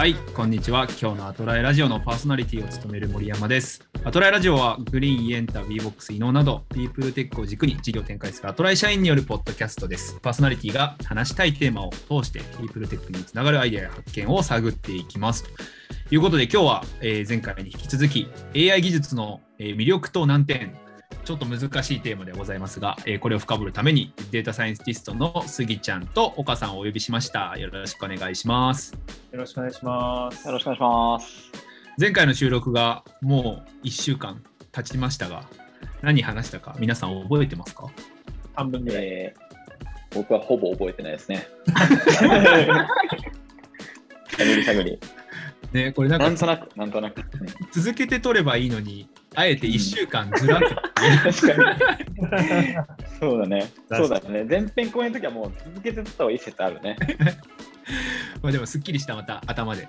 はい、こんにちは。今日のアトライラジオのパーソナリティを務める森山です。アトライラジオはグリーン、イエンタ、VBOX、イノなど、ピープルテックを軸に事業展開するアトライ社員によるポッドキャストです。パーソナリティが話したいテーマを通して、ピープルテックにつながるアイデアや発見を探っていきます。ということで、今日は、えー前回に引き続き、AI 技術の、え魅力と難点、ちょっと難しいテーマでございますが、えーこれを深掘るためにデータサイエンティストの杉ちゃんと岡さんをお呼びしました。よろしくお願いします。よろしくお願いします。よろしくお願いします。前回の収録がもう1週間経ちましたが、何話したか皆さん覚えてますか？半分ぐらい。えー、僕はほぼ覚えてないですね。探り探り。ね、これなんかなんとなく、なんとなく。うん続けて撮ればいいのに、あえて1週間ずらすっていう確かに。そうだね。そうだね。前編後編の時はもう続けてた方がいい説あるね。まあでもすっきりしたまた頭で、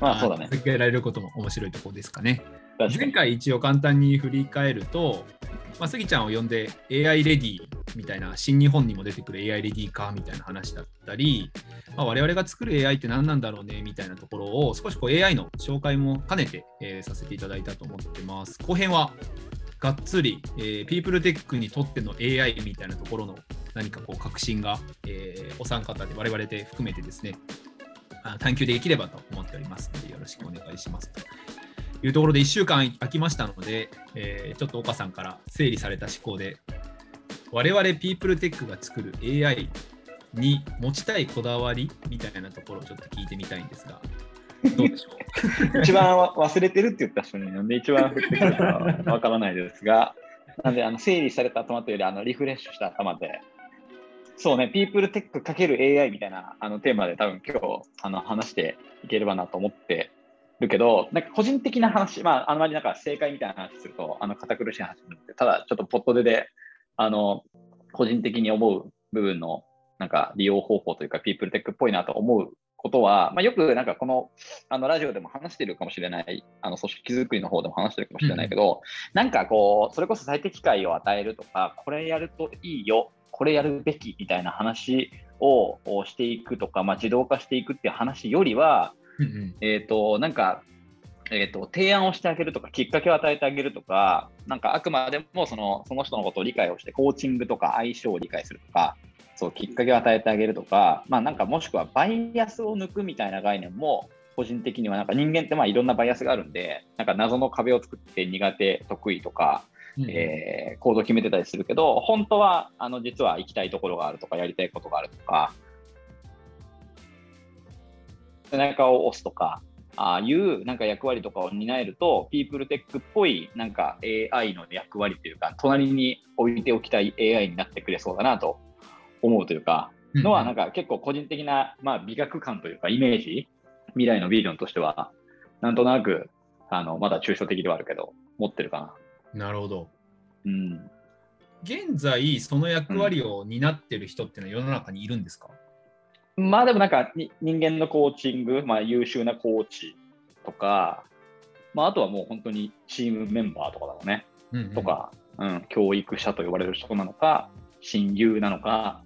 まあそうだね。続けられることも面白いところですかね。前。回一応簡単に振り返ると、まあ、スギちゃんを呼んで AI レディみたいな新日本にも出てくる AI レディかみたいな話だったり、まあ、我々が作る AI って何なんだろうねみたいなところを少しこう AI の紹介も兼ねて、えーさせていただいたと思ってます。後編はがっつり、えー、ピープルテックにとっての AI みたいなところの何かこう革新が、えーお三方で我々で含めてですね探求できればと思っておりますのでよろしくお願いしますいうところで1週間空きましたので、えーちょっと岡さんから整理された思考で我々ピープルテックが作る AI に持ちたいこだわりみたいなところをちょっと聞いてみたいんですがどうでしょう？一番忘れてるって言った人になんで一番振ってくるかわからないですが、なんであの整理された頭というよりあのリフレッシュした頭で、そうね、ピープルテック ×AI みたいなあのテーマで多分今日あの話していければなと思ってるけど、なんか個人的な話、まあ、あんまりなんか正解みたいな話すると、あの堅苦しい話になって、ただちょっとポットでで、あの、個人的に思う部分のなんか利用方法というか、ピープルテックっぽいなと思うことは、まあ、よくなんかこのあのラジオでも話してるかもしれない、あの組織づくりの方でも話してるかもしれないけど、なんかこう、それこそ最適解を与えるとか、これやるといいよ、これやるべきみたいな話ををしていくとか、まあ、自動化していくっていう話よりは、うんうん。えっ、と、なんか、えー、と提案をしてあげるとか、きっかけを与えてあげるとか、なんかあくまでもそのその人のことを理解をして、コーチングとか相性を理解するとか、そうきっかけを与えてあげるとか、まあ、なんかもしくはバイアスを抜くみたいな概念も、個人的にはなんか人間ってまあいろんなバイアスがあるんで、なんか謎の壁を作って苦手、得意とか、うんうん。えー行動を決めてたりするけど、本当はあの実は行きたいところがあるとか、やりたいことがあるとか、背中を押すとか、ああいうなんか役割とかを担えると、ピープルテックっぽいなんか AI の役割というか、隣に置いておきたい AI になってくれそうだなと思うというか、のはなんか結構個人的な、まあ、美学感というかイメージ未来のビジョンとしてはなんとなくあのまだ抽象的ではあるけど持ってるかな。なるほど。うん、現在その役割を担ってる人っていうのは世の中にいるんですか、まあでもなんかに人間のコーチング、まあ、優秀なコーチとか、まあ、あとはもう本当にチームメンバーとかだろうね、うんうんとか、うん、教育者と呼ばれる人なのか親友なのか、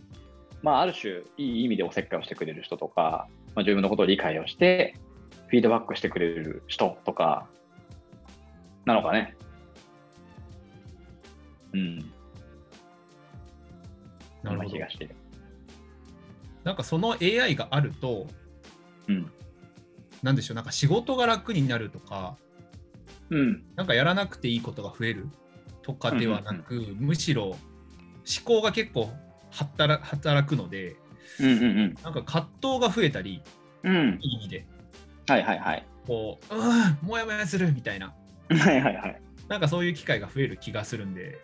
まあ、ある種いい意味でおせっかいをしてくれる人とか、まあ、自分のことを理解をしてフィードバックしてくれる人とかなのかね。うん、なるほどな気がしてる。なんかその AI があるとうん。なんでしょうなんか仕事が楽になるとかうん。なんかやらなくていいことが増えるとかではなく、むしろ思考が結構働働くのでうんうんなんか葛藤が増えたりうん。うんいい意味で。はいはいはい。こううんもやもやするみたいな。はいはいはい。なんかそういう機会が増える気がするんで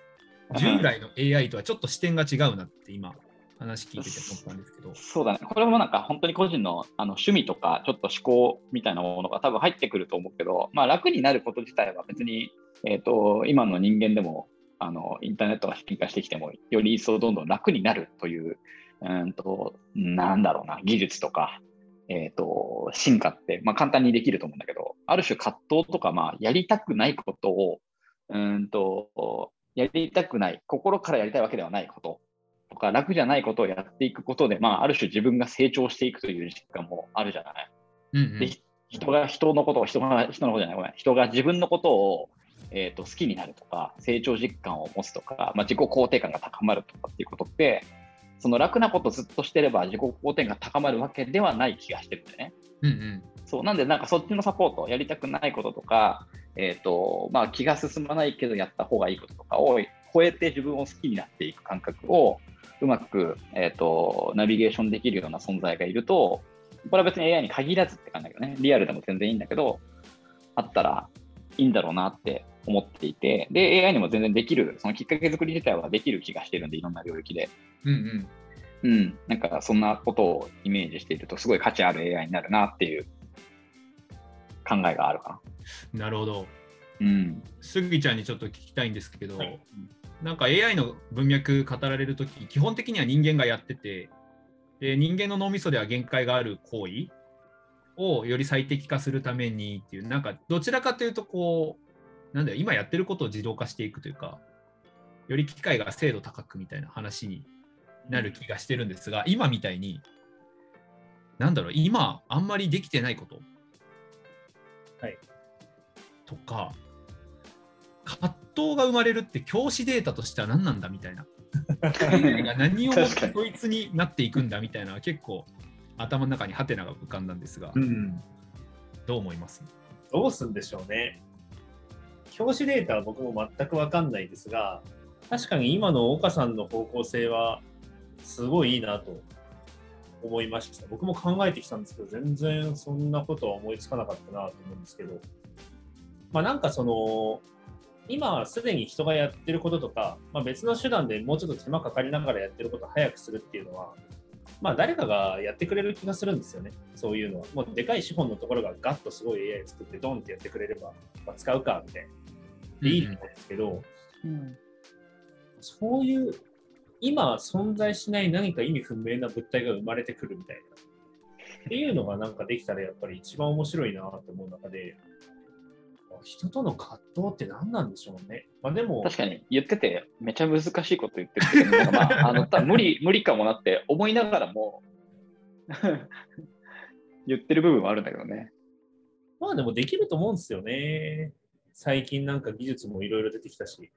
うん従来の AI とはちょっと視点が違うなって今話聞いてて思ったんですけど。そうだね。これもなんか本当に個人のあの趣味とかちょっと思考みたいなものが多分入ってくると思うけど、まあ楽になること自体は別に、えっ、と、今の人間でもあのインターネットが進化してきても、より一層どんどん楽になるという、うんと、なんだろうな、技術とか、えっ、と、進化って、まあ簡単にできると思うんだけど、ある種葛藤とか、まあやりたくないことを、うんと、やりたくない、心からやりたいわけではないこととか、楽じゃないことをやっていくことで、まあ、ある種自分が成長していくという実感もあるじゃない。うんうんで人が人のことを、人が人のことじゃない、ごめん、人が自分のことを、えー、と好きになるとか、成長実感を持つとか、まあ、自己肯定感が高まるとかっていうことって、その楽なことをずっとしてれば自己肯定感が高まるわけではない気がしてるんだよね。うんうん。そうなんで、なんかそっちのサポート、やりたくないこととか、えーとまあ、気が進まないけどやった方がいいこととかを超えて自分を好きになっていく感覚をうまく、えー、とナビゲーションできるような存在がいると、これは別に AI に限らずって感じだけどね、リアルでも全然いいんだけど、あったらいいんだろうなって思っていて、で、AI にも全然できる、そのきっかけ作り自体はできる気がしてるんで、いろんな領域で。うんうん。うん、なんかそんなことをイメージしていると、すごい価値ある AI になるなっていう考えがあるかなるほど。な。うん。すぎちゃんにちょっと聞きたいんですけど、はいなんか AI の文脈語られるとき、基本的には人間がやってて、で人間の脳みそでは限界がある行為をより最適化するためにっていう、なんかどちらかというと、こう、なんだよ、今やってることを自動化していくというか、より機械が精度高くみたいな話になる気がしてるんですが、今みたいに、なんだろう、今あんまりできてないこと、はい、とか、葛藤が生まれるって教師データとしては何なんだみたいな。何をもってこいつになっていくんだみたいな結構頭の中にハテナが浮かんだんですが、うん。どう思います？どうすんでしょうね。教師データは僕も全く分かんないですが、確かに今の岡さんの方向性はすごいいいなと思いました。僕も考えてきたんですけど、全然そんなことは思いつかなかったなと思うんですけど、まあなんかその、今すでに人がやってることとか、まあ、別の手段でもうちょっと手間かかりながらやってることを早くするっていうのは、まあ誰かがやってくれる気がするんですよね、そういうのは。もうでかい資本のところがガッとすごい AI 作ってドンってやってくれれば、まあ、使うかみたいな。でいいと思うんですけど、そういう今存在しない何か意味不明な物体が生まれてくるみたいな。っていうのがなんかできたらやっぱり一番面白いなと思う中で、人との葛藤って何なんでしょうね。まあでも、確かに言ってて、めちゃ難しいこと言ってるけど、まあ、あの多分無理無理かもなって思いながらも 言ってる部分はあるんだけどね。まあでもできると思うんですよね。最近なんか技術もいろいろ出てきたし。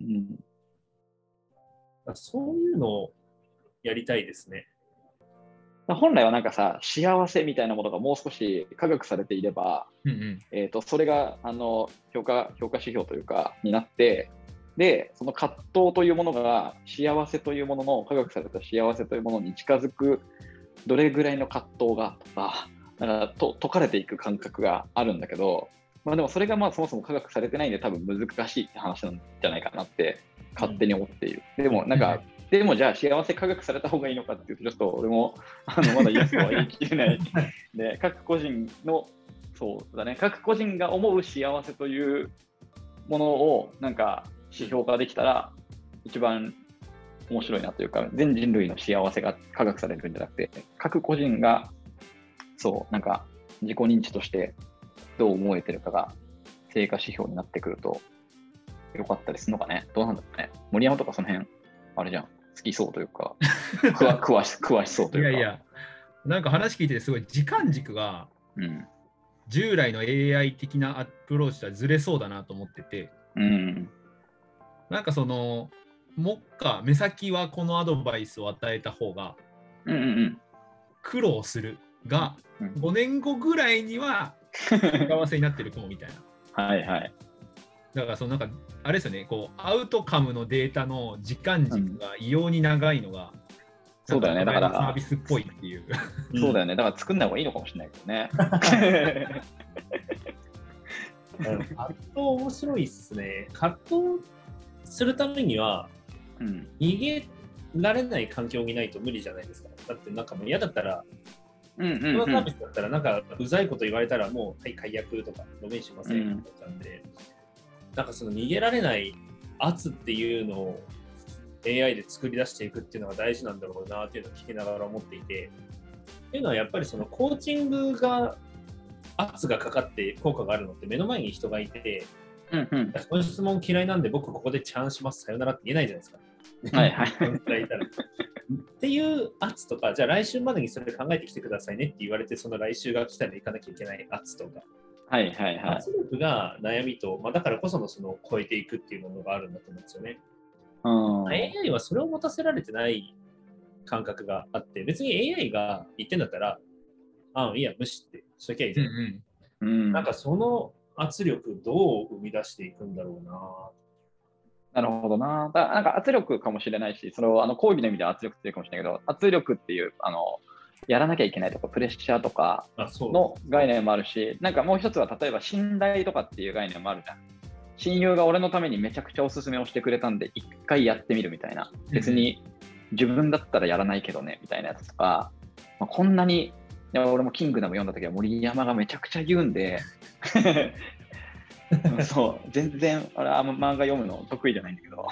うん、そういうのをやりたいですね。本来はなんかさ、幸せみたいなものがもう少し科学されていれば、うんうんえー、とそれがあの評価評価指標というかになってでその葛藤というものが幸せというものの科学された幸せというものに近づくどれぐらいの葛藤がとかかと解かれていく感覚があるんだけど、まあ、でもそれがまあそもそも科学されてないんで多分難しいって話なんじゃないかなって勝手に思っている。でもなんか、でもじゃあ幸せ科学された方がいいのかっていうとちょっと俺もあのまだイエスとは言い切れないで各個人のそうだね。各個人が思う幸せというものをなんか指標化できたら一番面白いなというか全人類の幸せが科学されるんじゃなくて各個人がそうなんか自己認知としてどう思えてるかが成果指標になってくるとよかったりするのかね。どうなんだろうね。森山とかその辺あれじゃん。好きそうというか詳 詳し詳しそうというか。いやいや、なんか話聞いててすごい時間軸がうん。従来の AI 的なアプローチとはずれそうだなと思ってて、うん。なんかその、目下、目先はこのアドバイスを与えた方がうんうんうん。苦労するが、うん。5年後ぐらいには 幸せになってるかもみたいな。はいはいだからそのなんか、あれですよね、こう、アウトカムのデータの時間軸が異様に長いのが、そうだよねだからサービスっぽいっていう。そうだよね。だから作んない方がいいのかもしれないけどね。うん葛藤面白いっすね。葛藤するためにはうん。逃げられない環境にないと無理じゃないですか。だってなんかもう嫌だったら、うんうんこのうんサービスだったらなんかうざいこと言われたらもう、はい、解約とか、ドメインしませんってなっちゃうんで、なんかその逃げられない圧っていうのを AI で作り出していくっていうのが大事なんだろうなっていうのを聞きながら思っていて、っていうのはやっぱりそのコーチングが圧がかかって効果があるのって目の前に人がいて、うんうん。この質問嫌いなんで僕ここでチャンします、さよならって言えないじゃないですか。はいはい。っていう圧とか、じゃあ来週までにそれ考えてきてくださいねって言われて、その来週が来たら行かなきゃいけない圧とか、はいはいはい。圧力が悩みと、まあ、だからこそのその超えていくっていうものがあるんだと思うんですよね。うん。AI はそれを持たせられてない感覚があって、別に AI が言ってんだったら、あいいや、無視ってしときゃいいじゃん。うんうん、なんかその圧力どう生み出していくんだろうな。なるほどな。だなんか圧力かもしれないし、それをあの講義の意味では圧力っていうかもしれないけど、圧力っていう、あの、やらなきゃいけないとか、プレッシャーとかの概念もあるし、なんかもう一つは例えば信頼とかっていう概念もあるじゃん。親友が俺のためにめちゃくちゃおすすめをしてくれたんで、一回やってみるみたいな。別に自分だったらやらないけどね、みたいなやつとか、まあ、こんなに、俺もキングダム読んだ時は森山がめちゃくちゃ言うんで、そう、全然、あれ、あんま漫画読むの得意じゃないんだけど、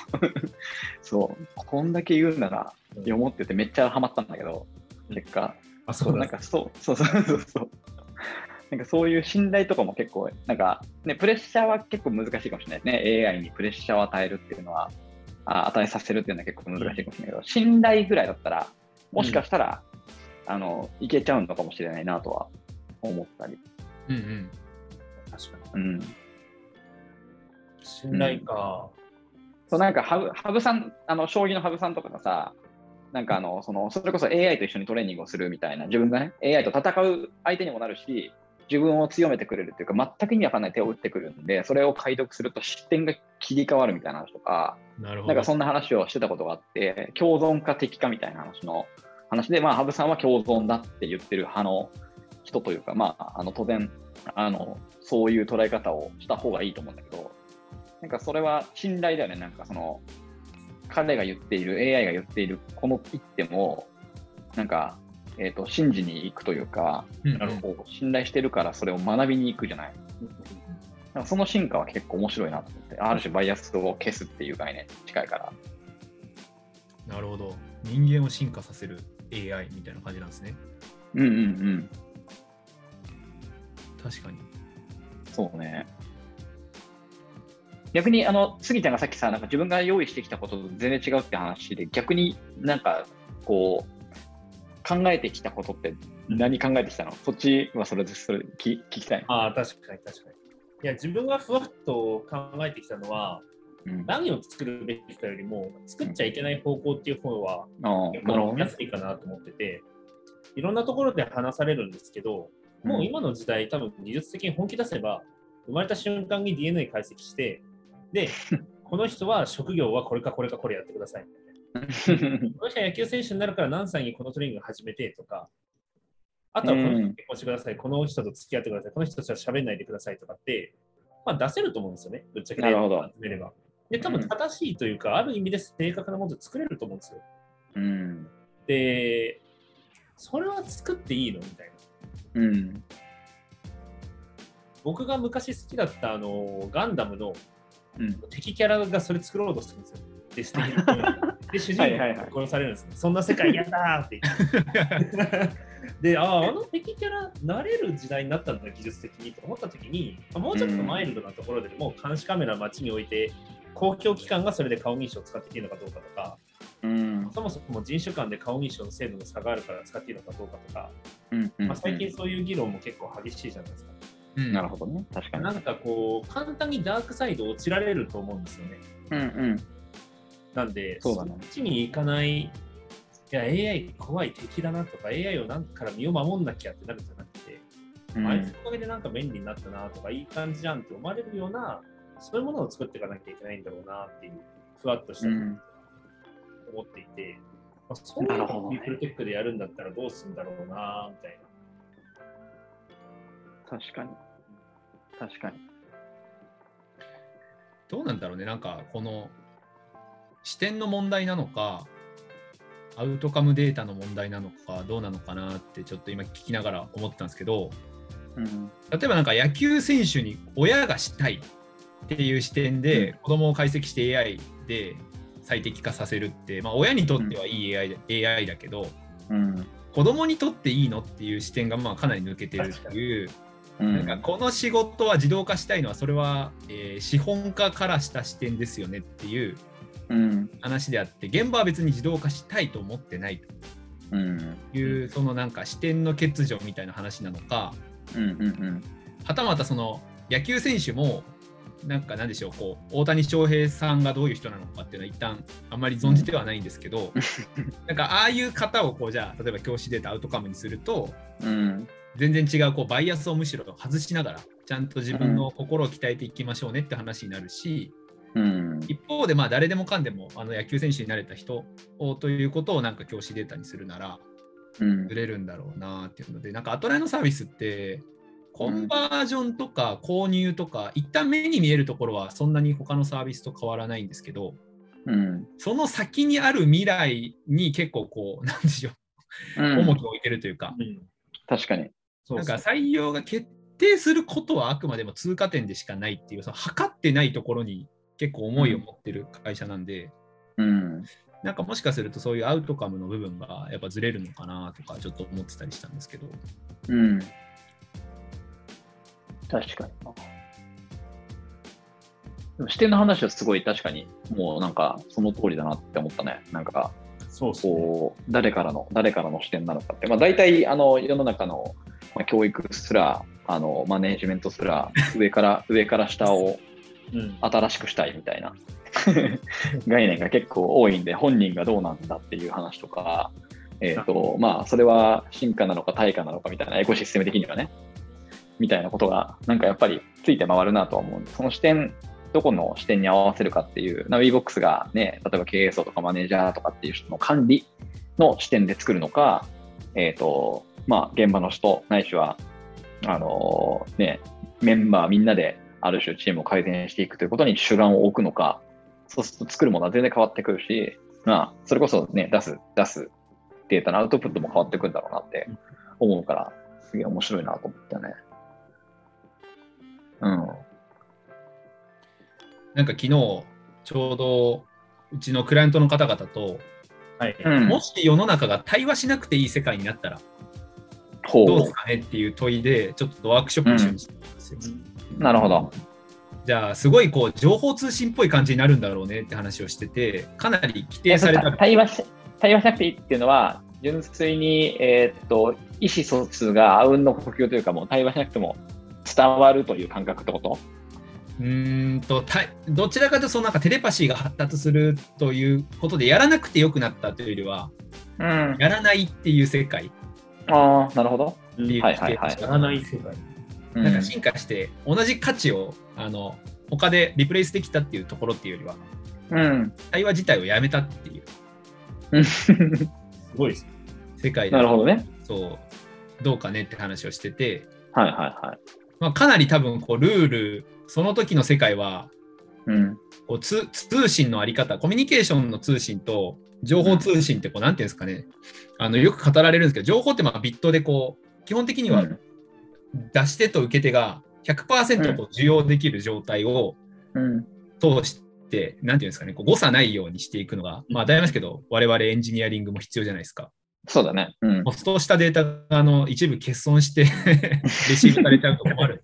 そう、こんだけ言うなら読もうって言ってめっちゃハマったんだけど、結果、あ、そ、そうなんかそう、そうそうそうそう。なんかそういう信頼とかも結構、なんかね、プレッシャーは結構難しいかもしれないですね。AI にプレッシャーを与えるっていうのは、あ与えさせるっていうのは結構難しいかもしれないけど、信頼ぐらいだったら、もしかしたら、あの、いけちゃうのかもしれないなとは思ったり。うんうん確かに。うん。信頼か。そうなんか羽生、羽生さん、あの、将棋の羽生さんとかがさ、なんかあの、その、それこそ AI と一緒にトレーニングをするみたいな、自分がね、AI と戦う相手にもなるし、自分を強めてくれるっていうか、全く意味わかんない手を打ってくるんで、それを解読すると視点が切り替わるみたいな話とか、なんかそんな話をしてたことがあって、共存か敵かみたいな話の話で、まあ、羽生さんは共存だって言ってる派の人というか、まあ、あの当然あの、そういう捉え方をした方がいいと思うんだけど、なんかそれは信頼だよね、なんかその、彼が言っている、AI が言っている、この一手も、なんか、えー、と信じに行くというか、うん信頼してるからそれを学びに行くじゃない。なんかその進化は結構面白いなと思って、ある種バイアスを消すっていう概念に近いから。なるほど。人間を進化させる AI みたいな感じなんですね。うんうんうん。確かに。そうね。逆に、あの、杉ちゃんがさっきさ、なんか自分が用意してきたことと全然違うって話で、逆になんか、こう、考えてきたことって何考えてきたの？そっちはそれで、それ聞聞きたい。ああ、確かに確かに。いや、自分がふわっと考えてきたのは、うん、何を作るべきかよりも、作っちゃいけない方向っていう方は、ああ結構いかなと思ってて、いろんなところで話されるんですけど、もう今の時代、多分技術的に本気出せば、生まれた瞬間に DNA 解析して、で、この人は職業はこれかこれかこれやってください。この人は野球選手になるから何歳にこのトレーニング始めてとか、あとはこの人と結婚してください、この人と付き合ってください、この人とは喋んないでくださいとかって、まあ、出せると思うんですよね、ぶっちゃけなるほど集めれば。で、多分正しいというか、ある意味で正確なものを作れると思うんですよ。うん。で、それは作っていいのみたいな。うん。僕が昔好きだったあのガンダムのうん。敵キャラがそれ作ろうとするんですよ。で、素敵なで、主人公が殺されるんですね。そんな世界嫌だーって言って。で、ああ、あの敵キャラ、慣れる時代になったんだ、技術的にと思ったときに、あもうちょっとマイルドなところでも、監視カメラ街に置いて、公共機関がそれで顔認証を使っていいのかどうかとか、うん。そもそも人種間で顔認証の精度の差があるから使っていいのかどうかとか、うん。うんまあ、最近そういう議論も結構激しいじゃないですか。うんなるほどね。確かに。なんかこう、簡単にダークサイド落ちられると思うんですよね。うんうん。なんで、そうだねっちに行かない、いや、AI 怖い敵だなとか、AI をなんから身を守んなきゃってなるんじゃなくて、うんあいつのおかげでなんか便利になったなとか、いい感じじゃんって思われるような、そういうものを作っていかなきゃいけないんだろうなっていう、ふわっとしたうん思っていて、まあ、そういうのをなるほどねリフルテックでやるんだったらどうするんだろうなみたいな。確かに。確かに。どうなんだろうね、なんかこの視点の問題なのか、アウトカムデータの問題なのか、どうなのかなってちょっと今聞きながら思ってたんですけど、うん。例えばなんか野球選手に親がしたいっていう視点で子供を解析して AI で最適化させるって、まあ、親にとってはいい AI だ,、AI だけど、うん。子供にとっていいのっていう視点がまあかなり抜けてるっていう、うんなんかこの仕事は自動化したいのはそれは、えー資本家からした視点ですよねっていううん。話であって、現場は別に自動化したいと思ってないうん。という、そのなんか視点の欠如みたいな話なのか、うん。うん。はたまたその野球選手も、なんかなんでしょう、こう大谷翔平さんがどういう人なのかっていうのは一旦あんまり存じてはないんですけど、なんかああいう方をこうじゃあ例えば教師データアウトカムにするとうん。全然違うこうバイアスをむしろ外しながらちゃんと自分の心を鍛えていきましょうねって話になるし、うん。一方でまあ誰でもかんでもあの野球選手になれた人をということをなんか教師データにするならうんず。れるんだろうなっていうのでなんかアトライのサービスってコンバージョンとか購入とか、一旦目に見えるところはそんなに他のサービスと変わらないんですけどうん。その先にある未来に結構こう なんでしょう重きを置いてるというか、うん確かに。そうなんか採用が決定することはあくまでも通過点でしかないっていう、その測ってないところに結構思いを持ってる会社なんで、うん。なんかもしかするとそういうアウトカムの部分がやっぱずれるのかなとかちょっと思ってたりしたんですけど、うん。確かにな。でも視点の話はすごい確かに、もうなんかその通りだなって思ったね。なんか、そうそう。こう、誰からの、誰からの視点なのかって。まあ大体、あの、世の中の、まあ、教育すら、あの、マネージメントすら、上から、上から下をうん。新しくしたいみたいな 概念が結構多いんで、本人がどうなんだっていう話とか、えっ、と、まあ、それは進化なのか対価なのかみたいな、エコシステム的にはね、みたいなことが、なんかやっぱりついて回るなとは思うんで、その視点、どこの視点に合わせるかっていう、ナビボックスがね、例えば経営層とかマネージャーとかっていう人の管理の視点で作るのか、えっ、と、まあ、現場の人、ないしは、あのね、メンバーみんなである種チームを改善していくということに主眼を置くのか、そうすると作るものは全然変わってくるし、まあ、それこそね、出す、出すデータのアウトプットも変わってくるんだろうなって思うから、すげえ面白いなと思ったね。うん。なんか昨日ちょうどうちのクライアントの方々と、はい。うんもし世の中が対話しなくていい世界になったらほどうですかねっていう問いでちょっとワークショップしてたんですよ。う。なるほど。じゃあすごいこう情報通信っぽい感じになるんだろうねって話をしててかなり規定された対話し対話しなくていいっていうのは、純粋に、えーっと、意思疎通があうんの呼吸というか、もう対話しなくても伝わるという感覚ってこと？うーんとたどちらかというとそのなんかテレパシーが発達するということでやらなくてよくなったというよりはうん。やらないっていう世界っああ、なるほど。ていうはいはいはいやらない世界。うんなんか進化して同じ価値をあの他でリプレイスできたっていうところっていうよりはうん。対話自体をやめたっていうすごいですね。世界でなるほどね。そうどうかねって話をしてて、はいはいはい。まあ、かなり多分こうルールその時の世界はうん。こう通通信のあり方コミュニケーションの通信と情報通信ってこうなんていうんですかねあのよく語られるんですけど情報ってまあビットでこう基本的にはうん出し手と受け手が100%こう受容できる状態をうん。通して、なんていうんですかねこう誤差ないようにしていくのが、まあ当たり前ですけど我々エンジニアリングも必要じゃないですか。そうだね。うん。ポストしたデータがあの一部欠損して レシーブされちゃうと困る。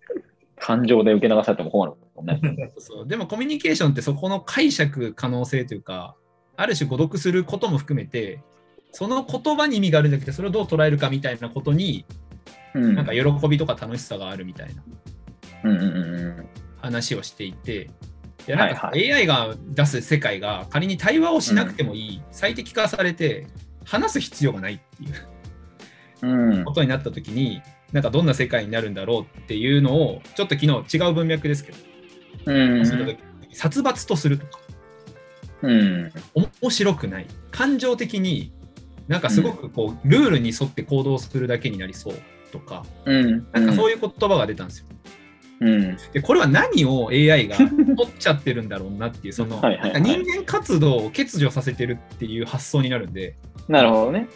感情で受け流されても困るもんね。そうでもコミュニケーションってそこの解釈可能性というか、ある種誤読することも含めて、その言葉に意味があるんだけど、それをどう捉えるかみたいなことに、うん。なんか喜びとか楽しさがあるみたいな話をしていて、いやなんかはい AI が出す世界が仮に対話をしなくてもいい、最適化されて、話す必要がないっていうことになった時に、なんかどんな世界になるんだろうっていうのを、ちょっと昨日違う文脈ですけど、うん殺伐とするとか。うん。面白くない感情的になんかすごくこうルールに沿って行動するだけになりそうとかうん。なんかそういう言葉が出たんですよ。うん。でこれは何を AI が取っちゃってるんだろうなっていうその人間活動を欠如させてるっていう発想になるんでなるほどね。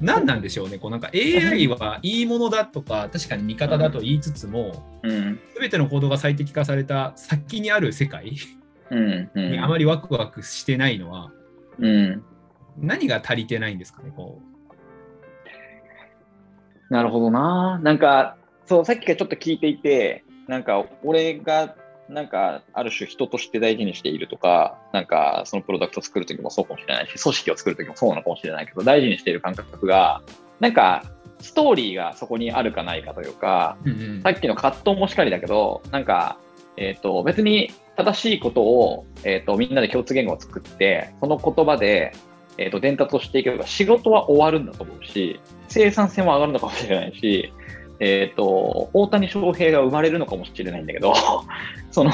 何なんでしょうねこうなんか AI はいいものだとか確かに味方だと言いつつもうん。全ての行動が最適化された先にある世界うん。うん。にあまりワクワクしてないのはうん。何が足りてないんですかねこなるほどな。なんか、そう、さっきからちょっと聞いていて、なんか、俺がなんか、ある種人として大事にしているとか、なんか、そのプロダクトを作るときもそうかもしれないし、組織を作るときもそうなのかもしれないけど、大事にしている感覚が、なんか、ストーリーがそこにあるかないかというか、うんうん。さっきの葛藤もしかりだけど、なんか、えっ、と、別に正しいことを、えっ、と、みんなで共通言語を作って、その言葉で、えっ、と、伝達をしていけば仕事は終わるんだと思うし、生産性も上がるのかもしれないし、えっ、と、大谷翔平が生まれるのかもしれないんだけど、その、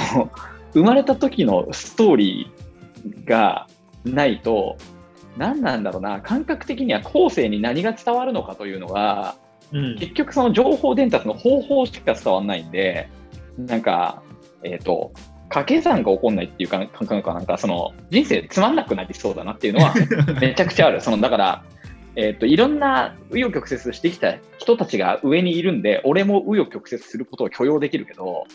生まれた時のストーリーがないと、何なんだろうな、感覚的には後世に何が伝わるのかというのが、うん結局その情報伝達の方法しか伝わらないんで、なんか、えっ、と、掛け算が起こんないっていうか感覚がなんか、その人生つまんなくなりそうだなっていうのはめちゃくちゃある。そのだから、えっ、と、いろんな紆余曲折してきた人たちが上にいるんで、俺も紆余曲折することを許容できるけど、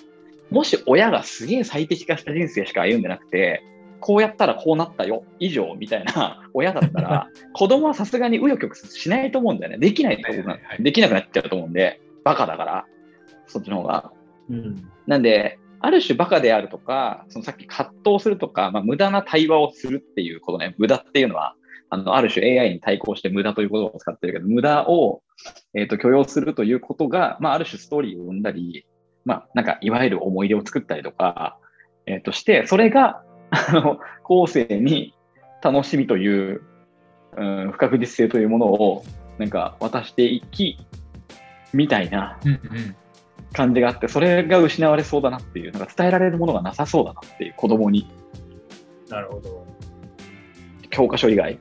もし親がすげえ最適化した人生しか歩んでなくて、こうやったらこうなったよ、以上みたいな 親だったら、子供はさすがに紆余曲折しないと思うんだよね。できないと思うはいはいはい。できなくなっちゃうと思うんで、バカだから、そっちの方が。うん。なんで、ある種バカであるとか、そのさっき葛藤するとか、まあ、無駄な対話をするっていうことね、無駄っていうのは、あのある種 AI に対抗して無駄ということを使ってるけど、無駄を、えー、と許容するということが、まあ、ある種ストーリーを生んだり、まあ、なんかいわゆる思い出を作ったりとか、えー、として、それがあの後世に楽しみという、うん、不確実性というものをなんか渡していき、みたいな感じがあって、それが失われそうだなっていう、なんか伝えられるものがなさそうだなっていう、子供に、なるほど。教科書以外。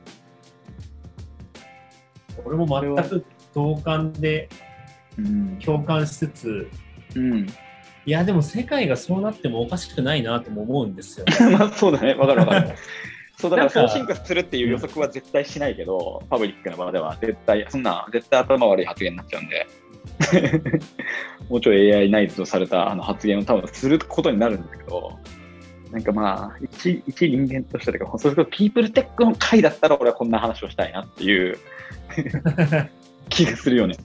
俺も全く同感でうん。共感しつつ、うん、いや、でも世界がそうなってもおかしくないなとも思うんですよ。まあそうだね、わかるわかる。そうだからそう進化するっていう予測は絶対しないけど、パブリックな場では絶対、そんな絶対頭悪い発言になっちゃうんで、もうちょい AI 内図とされたあの発言を多分することになるんだけど、なんかまあ、一一人間としてとか、それこそピープルテックの回だったら俺はこんな話をしたいなっていう気がするよね。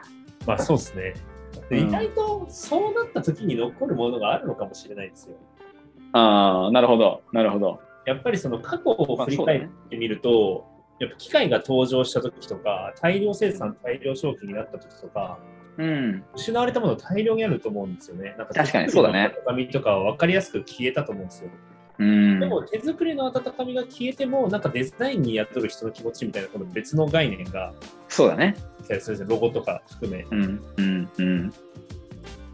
まあそうですね。意外とそうなった時に残るものがあるのかもしれないですよ。ああ、なるほど、なるほど。やっぱりその過去を振り返ってみると、やっぱ機械が登場した時とか、大量生産、大量消費になった時とか、うん。失われたもの大量にあると思うんですよね。なんか確かにそうだね。手作りの温かみとかは分かりやすく消えたと思うんですよ。うんで。も手作りの温かみが消えても、なんかデザインに雇う人の気持ちみたいなこの別の概念がそうだね。ロゴとか含め。うん、うん、うん。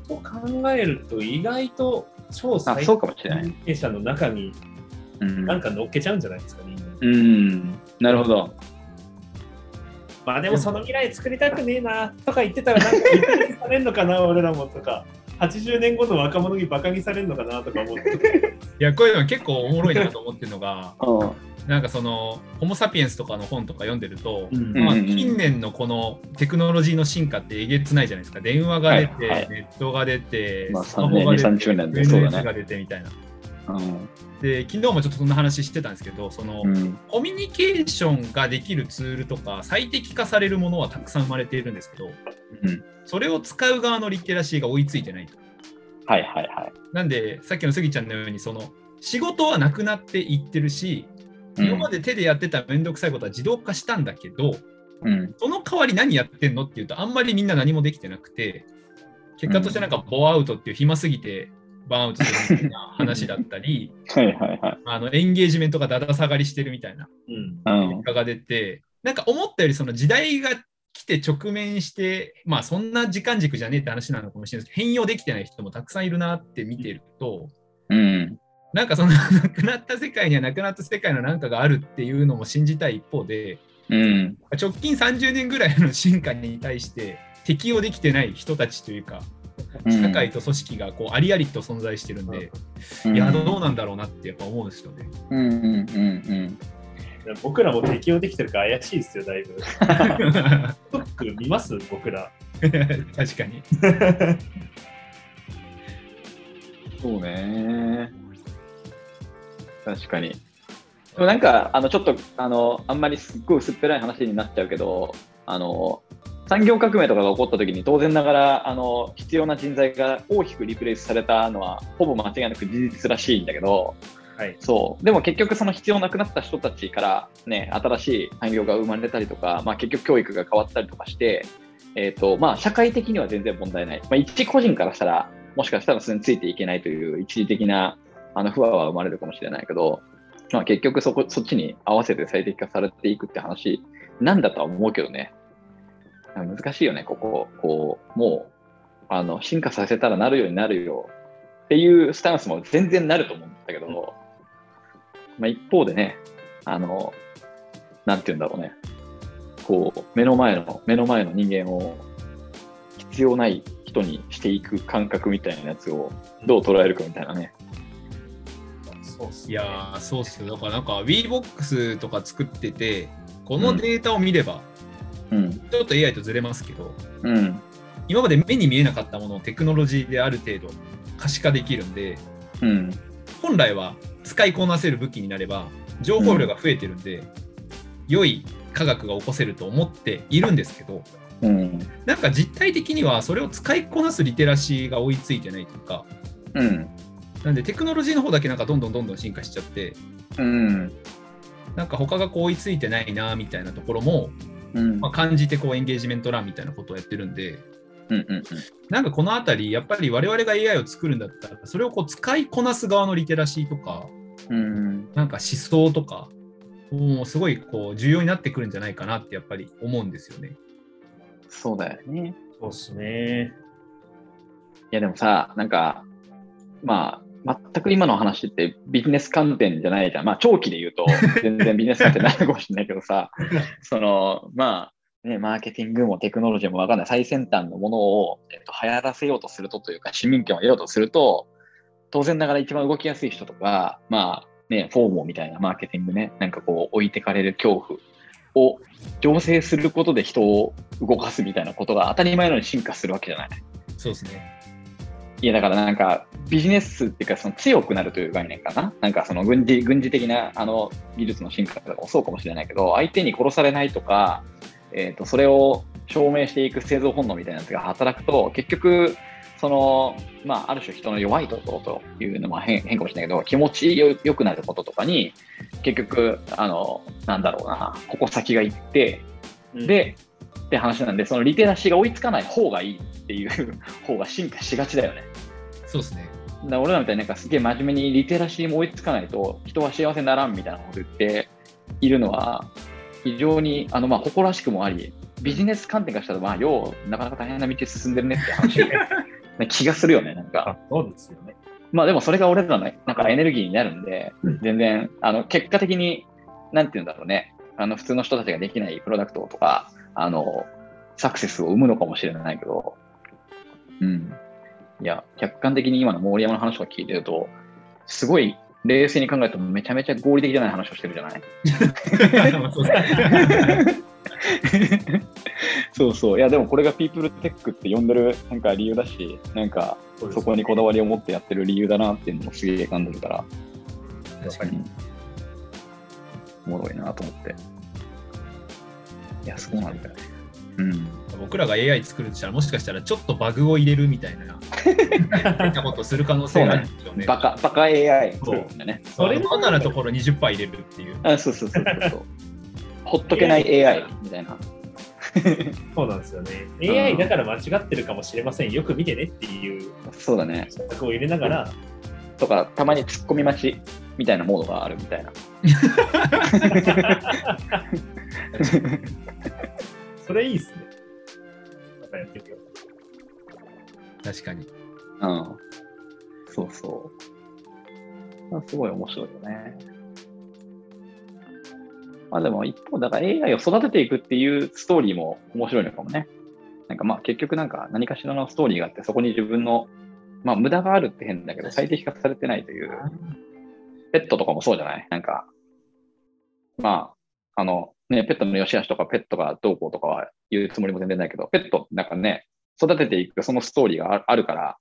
と考えると、意外と超あ、最そうかもしれない。経営者の中にうんなんか乗っけちゃうんじゃないですかね。うん、なるほど。まあでもその未来作りたくねえなとか言ってたらなんか言されんのかな俺らもとか。80年後の若者にバカにされるのかなとか思っていやこういうの結構おもろいなと思ってるのがうん。なんかそのホモ・サピエンスとかの本とか読んでると、うん。まあ、うんうん近年のこのテクノロジーの進化ってえげつないじゃないですか。電話が出て、はいはいネットが出て、まあスマホが出て、3年2 30年でそうだね。が出てみたいな。うんで昨日もちょっとそんな話してたんですけどその、うん。コミュニケーションができるツールとか最適化されるものはたくさん生まれているんですけど、うん。それを使う側のリテラシーが追いついてないと。はいはいはい。なんでさっきのスギちゃんのようにその仕事はなくなっていってるし、今まで手でやってためんどくさいことは自動化したんだけど、うん。その代わり何やってんのっていうと、あんまりみんな何もできてなくて、結果としてなんかボーアウトっていう暇すぎてバーンアウトするみたいな話だったり、はいはいはい。あのエンゲージメントがだだ下がりしてるみたいな結果が出て、なんか思ったよりその時代が来て直面して、まあそんな時間軸じゃねえって話なのかもしれないです。けど、変容できてない人もたくさんいるなって見てると、うん。なんかその なくなった世界にはなくなった世界の何かがあるっていうのも信じたい一方で、うん。直近30年ぐらいの進化に対して適応できてない人たちというか、うん社会と組織がこうありありと存在してるんで、うんいや、どうなんだろうなってやっぱ思うんですよね。うんうんうん僕らも適応できてるか怪しいですよだいぶ トック見ます？僕ら 確かに。そうね。確かに。でもなんか、あの、ちょっと、あの、あんまりすっごい薄っぺらい話になっちゃうけど、あの、産業革命とかが起こった時に当然ながらあの必要な人材が大きくリプレイスされたのはほぼ間違いなく事実らしいんだけどはい。そう。でも結局その必要なくなった人たちから、ね、新しい産業が生まれたりとか、まあ、結局教育が変わったりとかして、えーとまあ、社会的には全然問題ない、まあ、一個人からしたらもしかしたらそれについていけないという一時的なあの不和は生まれるかもしれないけど、まあ、結局そこそっちに合わせて最適化されていくって話なんだとは思うけどね難しいよねここ。こうもうあの進化させたらなるようになるよっていうスタンスも全然なると思うんだけど、まあ、一方でねあのなんて言うんだろうね。こう目の前の目の前の人間を必要ない人にしていく感覚みたいなやつをどう捉えるかみたいなね。そうっすね。いやー、そうっす。よ。だからなんか WeBox とか作ってて、このデータを見れば、うんちょっと AI とずれますけど、うん。今まで目に見えなかったものをテクノロジーである程度可視化できるんで、うん。本来は使いこなせる武器になれば、情報量が増えてるんで、良い科学が起こせると思っているんですけど、うん。なんか実態的にはそれを使いこなすリテラシーが追いついてないというか、うん。なんでテクノロジーの方だけなんかどんどんどんどん進化しちゃって、うん。なんか他がこう追いついてないなみたいなところも、うん。まあ、感じてこうエンゲージメントランみたいなことをやってるんで、うんうんなんかこのあたり、やっぱり我々が AI を作るんだったら、それをこう使いこなす側のリテラシーとか、うん。なんか思想とか、もうすごいこう重要になってくるんじゃないかなってやっぱり思うんですよね。そうだよね。そうっすね。いやでもさ、なんか、まあ、全く今の話ってビジネス観点じゃないじゃん。まあ、長期で言うと、全然ビジネス観点ないかもしれないけどさ、その、まあ、ね、マーケティングもテクノロジーもわかんない最先端のものを、えっと、流行らせようとするとというか、市民権を得ようとすると、当然ながら一番動きやすい人とか、まあ、ね、フォーモみたいなマーケティングね、なんかこう置いてかれる恐怖を醸成することで人を動かすみたいなことが当たり前のように進化するわけじゃない。そうですね。いやだからなんかビジネスっていうかその強くなるという概念かな？なんかその軍事軍事的なあの技術の進化とかもそうかもしれないけど、相手に殺されないとか、えー、とそれを証明していく生存本能みたいなやつが働くと、結局、そのまあ、ある種人の弱いところというのも変変かもしれないけど、気持ちよ良くなることとかに、結局、あのなんだろうな、ここ先が行って、うん、で、って話なんで、そのリテラシーが追いつかない方がいいっていう 方が進化しがちだよね。そうですね。だ俺らみたいになんかすげえ真面目にリテラシーも追いつかないと人は幸せにならんみたいなこと言っているのは非常にあのまあ誇らしくもありビジネス観点からしたらまあようなかなか大変な道進んでるねって話 な気がするよねなんかあそうですよね。まあでもそれが俺らのなんかエネルギーになるんで全然あの結果的になんて言うんだろうねあの普通の人たちができないプロダクトとかあのサクセスを生むのかもしれないけどうんいや、客観的に今の森山の話を聞いてると、すごい冷静に考えるとめちゃめちゃ合理的じゃない話をしてるじゃない？そうそう。いや、でもこれがピープルテックって呼んでるなんか理由だし、なんかそこにこだわりを持ってやってる理由だなっていうのもすげえ感じるから、確かに。うんおもろいなと思って。いや、そうなんだよね。うん。僕らが AI 作るとしたら、もしかしたらちょっとバグを入れるみたいな、変なことする可能性があるんでしょうね。バカ、バカ AI そうんだね。それバカなところ20%入れるっていう。あ、そうそうそうそう。ほっとけない AI みたいな。そうなんですよね。うん AI だから間違ってるかもしれません。よく見てねっていうそうだね。策を入れながら、とか、たまに突っ込み待ちみたいなモードがあるみたいな。それいいっすね。またやってみよう。確かに。うん。そうそう。あすごい面白いよね。まあでも一方、だから AI を育てていくっていうストーリーも面白いのかもね。なんかまあ結局なんか何かしらのストーリーがあって、そこに自分の、まあ無駄があるって変だけど、最適化されてないという、ペットとかもそうじゃない？なんか、まあ、あの、ね、ペットの良し悪しとかペットがどうこうとかは言うつもりも全然ないけど、ペットなんかね、育てていくそのストーリーがああるから、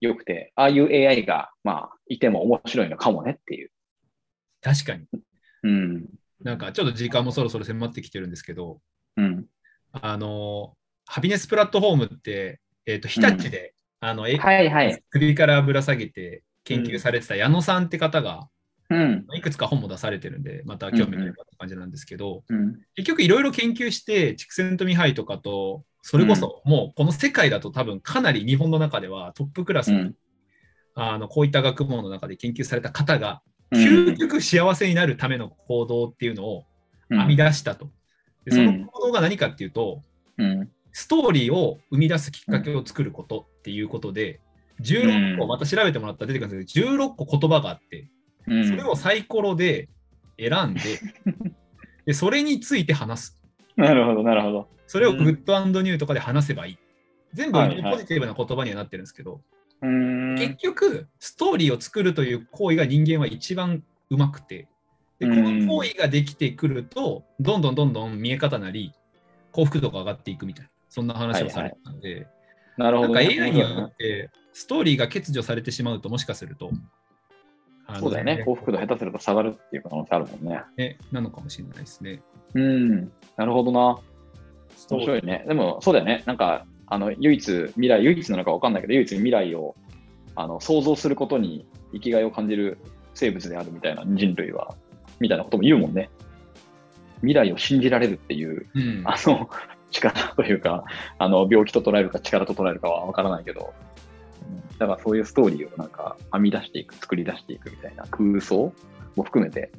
よくて、ああいう AI が、まあ、いても面白いのかもねっていう。確かに。うん。なんかちょっと時間もそろそろ迫ってきてるんですけど、うん。あの、ハピネスプラットフォームって、えっ、と、日立で、あの、えはいはい。首からぶら下げて研究されてた矢野さんって方が、うん。いくつか本も出されてるんで、また興味があればって感じなんですけど、うん。結局いろいろ研究して、畜生とミハイとかと、それこそもうこの世界だと多分かなり日本の中ではトップクラスに、うん。あのこういった学問の中で研究された方が、うん究極幸せになるための行動っていうのを編み出したと。でその行動が何かっていうと、うん。ストーリーを生み出すきっかけを作ることっていうことで、16個、うんまた調べてもらったら出てくるんですけど、16個言葉があって、うん。それをサイコロで選んで、でそれについて話す。なるほど、なるほど。それをグッドニューとかで話せばいい。全部ポジティブな言葉にはなってるんですけど。結局、ストーリーを作るという行為が人間は一番うまくて、でこうんの行為ができてくると、どんどんどんどん見え方なり、幸福度が上がっていくみたいな、そんな話をされてたので、なんかなるほどね。AI によってストーリーが欠如されてしまうと、もしかすると、そうだよね。幸福度下手すると下がるっていう可能性あるもんね。ね、なのかもしれないですね。うん。なるほどな。面白いね。でも、そうだよね。なんか、あの、唯一、未来、唯一なのか分かんないけど、唯一未来をあの想像することに生きがいを感じる生物であるみたいな人類は、みたいなことも言うもんね。未来を信じられるっていう、うん、あの、力というか、あの、病気と捉えるか力と捉えるかは分からないけど、うんだからそういうストーリーをなんか編み出していく、作り出していくみたいな空想も含めて、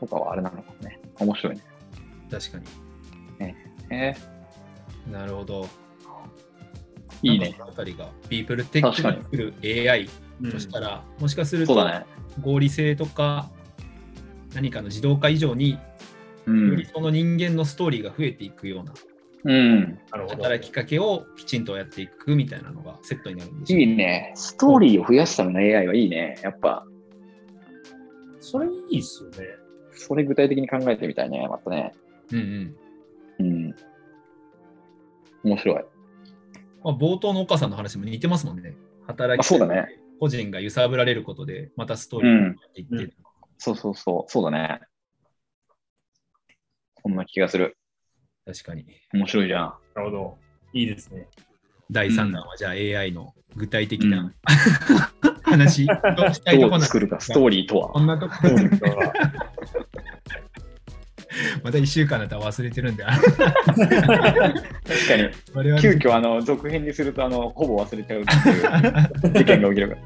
とかはあれなのかもね。面白いね。確かに。えなるほど。ーいいねあたりが、ピープルテックが作る AI うんとしたら、もしかすると。合理性とか何かの自動化以上に、うんより。その人間のストーリーが増えていくようなうん。働きかけをきちんとやっていくみたいなのがセットになるんでしょういいね。ストーリーを増やすための AI はいいね。やっぱ、それいいっすよね。それ具体的に考えてみたいね。またね。うんうんうん。面白い。まあ、冒頭の岡さんの話も似てますもんね。働きあそうだね個人が揺さぶられることで、またストーリーがやっていって、うんそうそうそう。そうだね。そんな気がする。確かに。面白いじゃん。なるほど。いいですね。第3弾はじゃあ AI の具体的う。なん話をしたいところどなんですう作るか、ストーリーとは。こんなとこ また1週間だったら忘れてるんで、確かに。我々急遽、あの、続編にすると、あの、ほぼ忘れちゃうっていう事件が起きるか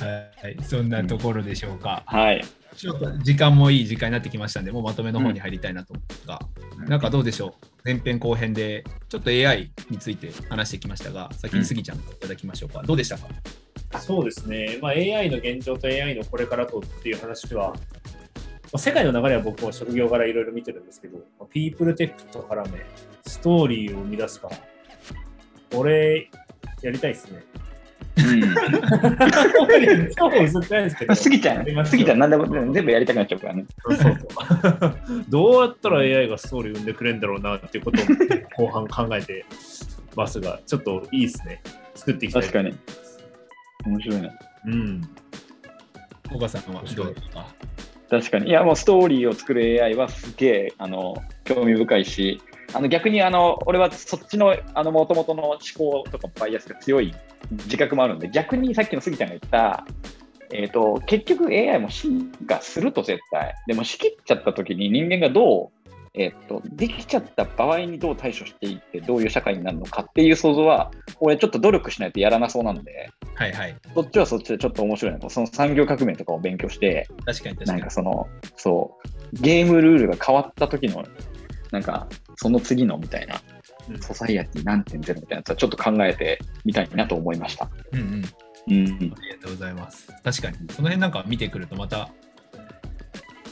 ら。はい、そんなところでしょうか。はい。ちょっと時間もいい時間になってきましたんで、もうまとめの方に入りたいなと思うん。ですが、なんかどうでしょう？前編後編でちょっと AI について話してきましたが、先にスギちゃんいただきましょうか。どうでしたか？そうですね、まあ、AI の現状と AI のこれからとっていう話は、まあ、世界の流れは僕も職業柄いろいろ見てるんですけど、まあピープルテックと絡め、ストーリーを生み出すか、これ、やりたいですね。うん。超薄くないですけど、スギちゃん、スギちゃん、なんでも全部やりたくなっちゃうからね。そうそうそうどうやったら AI がストーリー生んでくれるんだろうなっていうことを後半考えてますが、ちょっといいですね。作っていきたい。確かに。面白いね。うん。岡さんはどうですか確かに。いや、もうストーリーを作る AI はすげえ、あの、興味深いし、あの逆にあの俺はそっちのあの元々の思考とかバイアスが強い自覚もあるんで、逆にさっきの杉ちゃんが言った、えーと、結局 AI も進化すると絶対。でも仕切っちゃった時に人間がどう、えーと、できちゃった場合にどう対処していって、どういう社会になるのかっていう想像は、俺ちょっと努力しないとやらなそうなので、はいはい。そっちはそっちでちょっと面白いなと。その産業革命とかを勉強して、確かに確かになんか。その、そう、ゲームルールが変わった時の、なんか、その次のみたいな、うんソサイアティ何点ゼロみたいなやつはちょっと考えてみたいなと思いました。うんうん。うん。ありがとうございます。確かに、その辺なんか見てくるとまた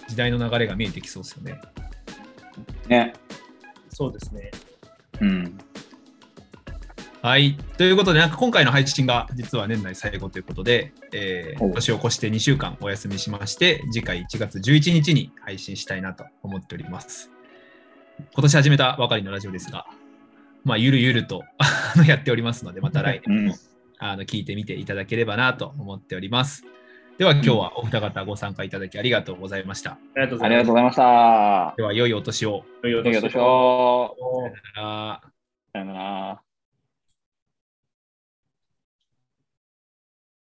時代の流れが見えてきそうですよね。ね。そうですね。うん。はい。ということで、なんか今回の配信が実は年内最後ということで、えーお年を越して2週間お休みしまして、次回1月11日に配信したいなと思っております。今年始めたばかりのラジオですが、まあ、ゆるゆると やっておりますので、また来年も、あの聞いてみていただければなと思っております。では今日はお二方ご参加いただきありがとうございました。ありがとうごあざいました。では良いお年を。良いお年を。を。さよならさよなら。